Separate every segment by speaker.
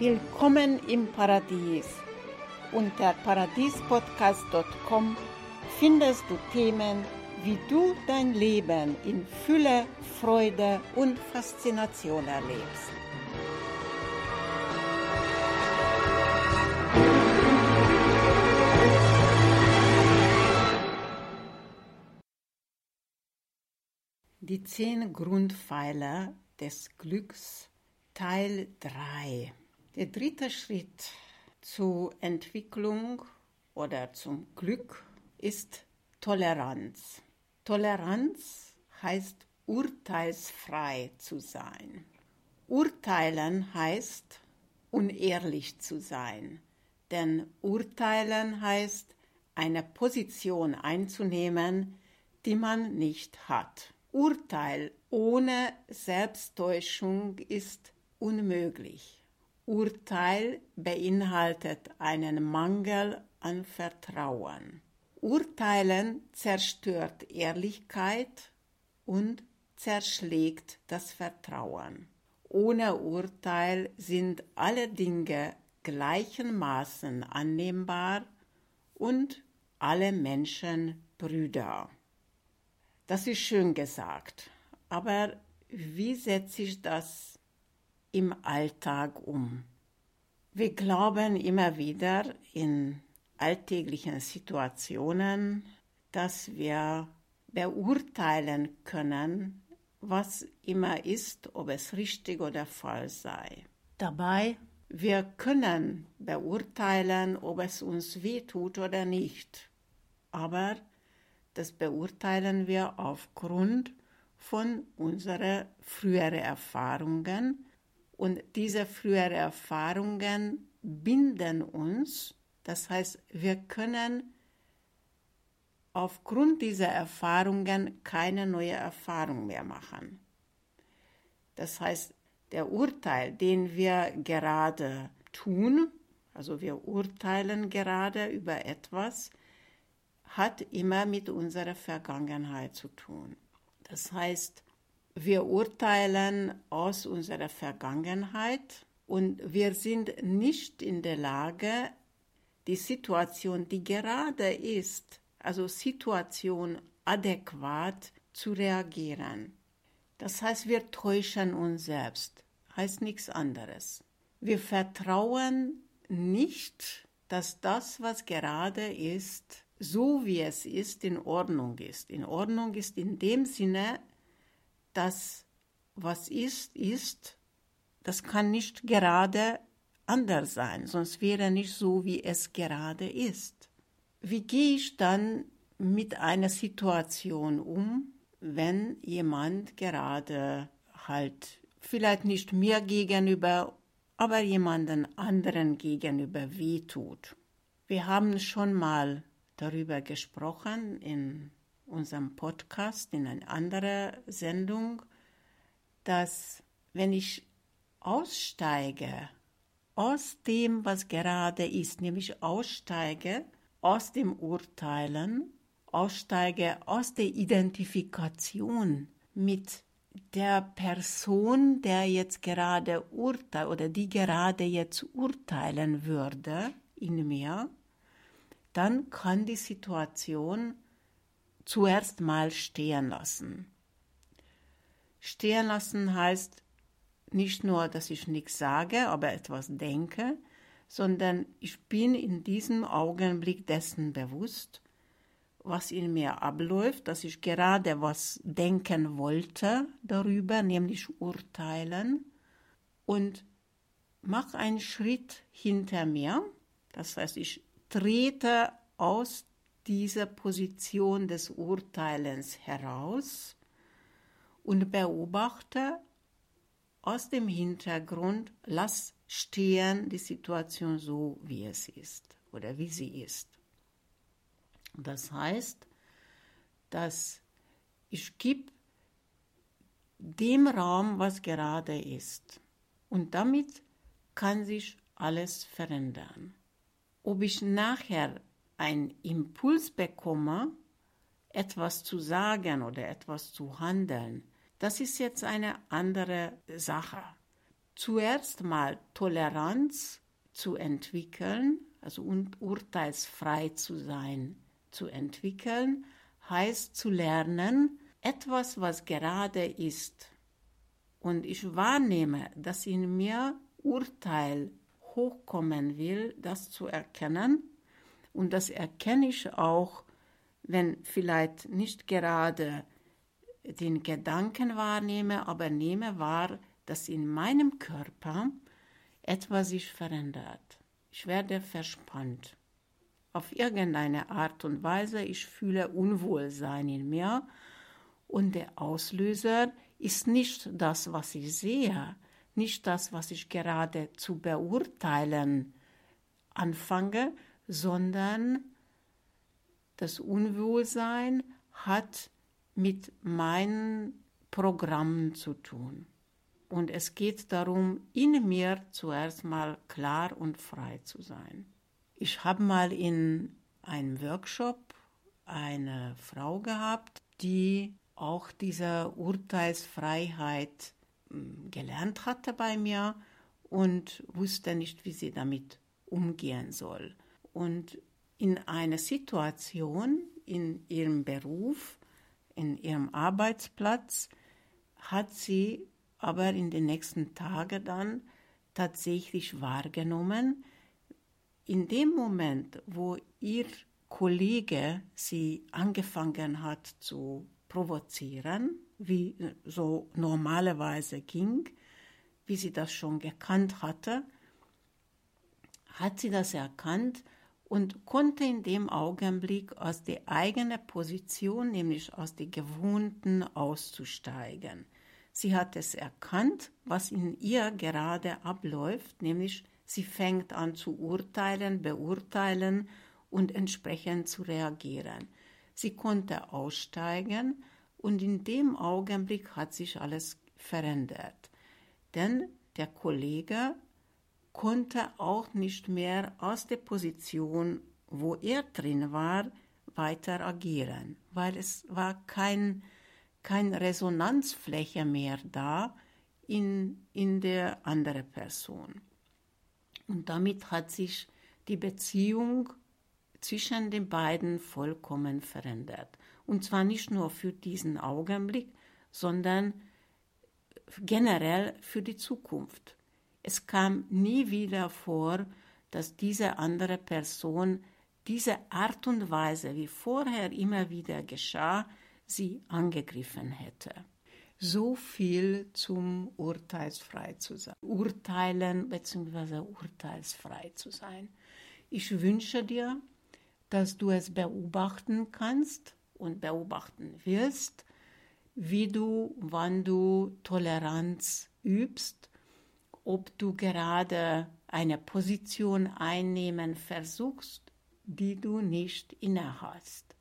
Speaker 1: Willkommen im Paradies. Unter paradiespodcast.com findest du Themen, wie du dein Leben in Fülle, Freude und Faszination erlebst. Die zehn Grundpfeiler des Glücks Teil 3. Der dritte Schritt zur Entwicklung oder zum Glück ist Toleranz. Toleranz heißt urteilsfrei zu sein. Urteilen heißt unehrlich zu sein, denn urteilen heißt eine Position einzunehmen, die man nicht hat. Urteil ohne Selbsttäuschung ist unmöglich. Urteil beinhaltet einen Mangel an Vertrauen. Urteilen zerstört Ehrlichkeit und zerschlägt das Vertrauen. Ohne Urteil sind alle Dinge gleichermaßen annehmbar und alle Menschen Brüder. Das ist schön gesagt, aber wie setze ich das im Alltag um? Wir glauben immer wieder in alltäglichen Situationen, dass wir beurteilen können, was immer ist, ob es richtig oder falsch sei. Dabei, wir können beurteilen, ob es uns weh tut oder nicht. Aber das beurteilen wir aufgrund von unseren früheren Erfahrungen und diese früheren Erfahrungen binden uns. Das heißt, wir können aufgrund dieser Erfahrungen keine neue Erfahrung mehr machen. Das heißt, der Urteil, den wir gerade tun, also wir urteilen gerade über etwas, hat immer mit unserer Vergangenheit zu tun. Das heißt, wir urteilen aus unserer Vergangenheit und wir sind nicht in der Lage, die Situation, die gerade ist, also Situation adäquat zu reagieren. Das heißt, wir täuschen uns selbst, heißt nichts anderes. Wir vertrauen nicht, dass das, was gerade ist, so wie es ist, in Ordnung ist. In Ordnung ist in dem Sinne, dass was ist, ist, das kann nicht gerade anders sein, sonst wäre nicht so, wie es gerade ist. Wie gehe ich dann mit einer Situation um, wenn jemand gerade halt vielleicht nicht mir gegenüber, aber jemanden anderen gegenüber wehtut? Wir haben schon mal darüber gesprochen in unserem Podcast, in einer anderen Sendung, dass wenn ich aussteige aus dem, was gerade ist, nämlich aussteige aus dem Urteilen, aussteige aus der Identifikation mit der Person, der jetzt gerade urteilt oder die gerade jetzt urteilen würde in mir, dann kann die Situation zuerst mal stehen lassen. Stehen lassen heißt nicht nur, dass ich nichts sage, aber etwas denke, sondern ich bin in diesem Augenblick dessen bewusst, was in mir abläuft, dass ich gerade was denken wollte darüber, nämlich urteilen und mache einen Schritt hinter mir. Das heißt, ich trete aus dieser Position des Urteilens heraus und beobachte aus dem Hintergrund, lass stehen die Situation so, wie es ist oder wie sie ist. Das heißt, dass ich gebe dem Raum, was gerade ist. Und damit kann sich alles verändern ob ich nachher einen Impuls bekomme, etwas zu sagen oder etwas zu handeln, das ist jetzt eine andere Sache. zuerst mal Toleranz zu entwickeln, also urteilsfrei zu sein, zu entwickeln, heißt zu lernen, etwas, was gerade ist, und ich wahrnehme, dass in mir Urteil hochkommen will, das zu erkennen, und das erkenne ich auch, wenn vielleicht nicht gerade den Gedanken wahrnehme, aber nehme wahr, dass in meinem Körper etwas sich verändert. Ich werde verspannt. Auf irgendeine Art und Weise, ich fühle Unwohlsein in mir und der Auslöser ist nicht das, was ich sehe, nicht das, was ich gerade zu beurteilen anfange, sondern das Unwohlsein hat mit meinen Programmen zu tun. Und es geht darum, in mir zuerst mal klar und frei zu sein. Ich habe mal in einem Workshop eine Frau gehabt, die auch diese Urteilsfreiheit hm, gelernt hatte bei mir und wusste nicht, wie sie damit umgehen soll. Und in einer Situation in ihrem Beruf, in ihrem Arbeitsplatz, hat sie aber in den nächsten Tagen dann tatsächlich wahrgenommen, in dem Moment, wo ihr Kollege sie angefangen hat zu provozieren, wie so normalerweise ging, wie sie das schon gekannt hatte, hat sie das erkannt und konnte in dem Augenblick aus der eigenen Position, nämlich aus der gewohnten, auszusteigen. Sie hat es erkannt, was in ihr gerade abläuft, nämlich sie fängt an zu urteilen, beurteilen und entsprechend zu reagieren. Sie konnte aussteigen und in dem Augenblick hat sich alles verändert. Denn der Kollege konnte auch nicht mehr aus der Position, wo er drin war, weiter agieren, weil es war kein, keine Resonanzfläche mehr da in, in der anderen Person. Und damit hat sich die Beziehung zwischen den beiden vollkommen verändert. Und zwar nicht nur für diesen Augenblick, sondern generell für die Zukunft. Es kam nie wieder vor, dass diese andere Person diese Art und Weise, wie vorher immer wieder geschah, sie angegriffen hätte. So viel zum urteilsfrei zu sein. Urteilen bzw. urteilsfrei zu sein. Ich wünsche dir, dass du es beobachten kannst und beobachten wirst, wie du, wann du Toleranz übst, ob du gerade eine Position einnehmen versuchst, die du nicht innehast,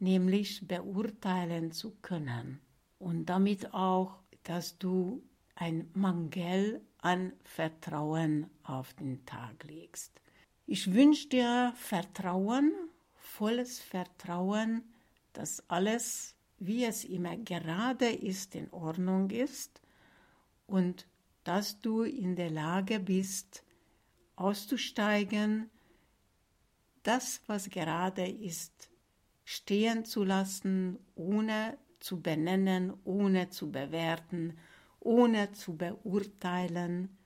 Speaker 1: nämlich beurteilen zu können und damit auch, dass du ein Mangel an Vertrauen auf den Tag legst. Ich wünsche dir Vertrauen volles Vertrauen, dass alles, wie es immer gerade ist, in Ordnung ist und dass du in der Lage bist, auszusteigen, das, was gerade ist, stehen zu lassen, ohne zu benennen, ohne zu bewerten, ohne zu beurteilen,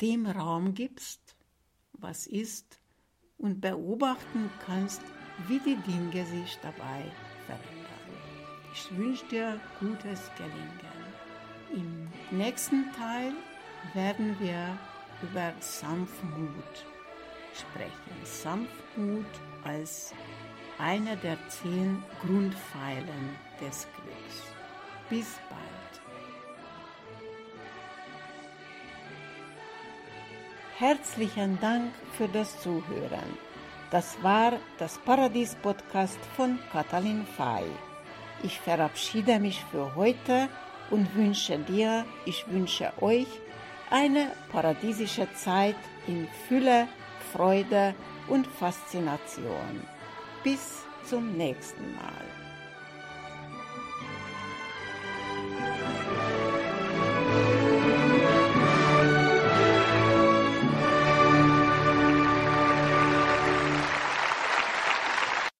Speaker 1: dem Raum gibst, was ist, und beobachten kannst, wie die Dinge sich dabei verändern. Ich wünsche dir gutes Gelingen. Im nächsten Teil werden wir über Sanftmut sprechen. Sanftmut als einer der zehn Grundpfeilen des Glücks. Bis bald. Herzlichen Dank für das Zuhören. Das war das Paradies-Podcast von Katalin Fay. Ich verabschiede mich für heute und wünsche dir, ich wünsche euch eine paradiesische Zeit in Fülle, Freude und Faszination. Bis zum nächsten Mal.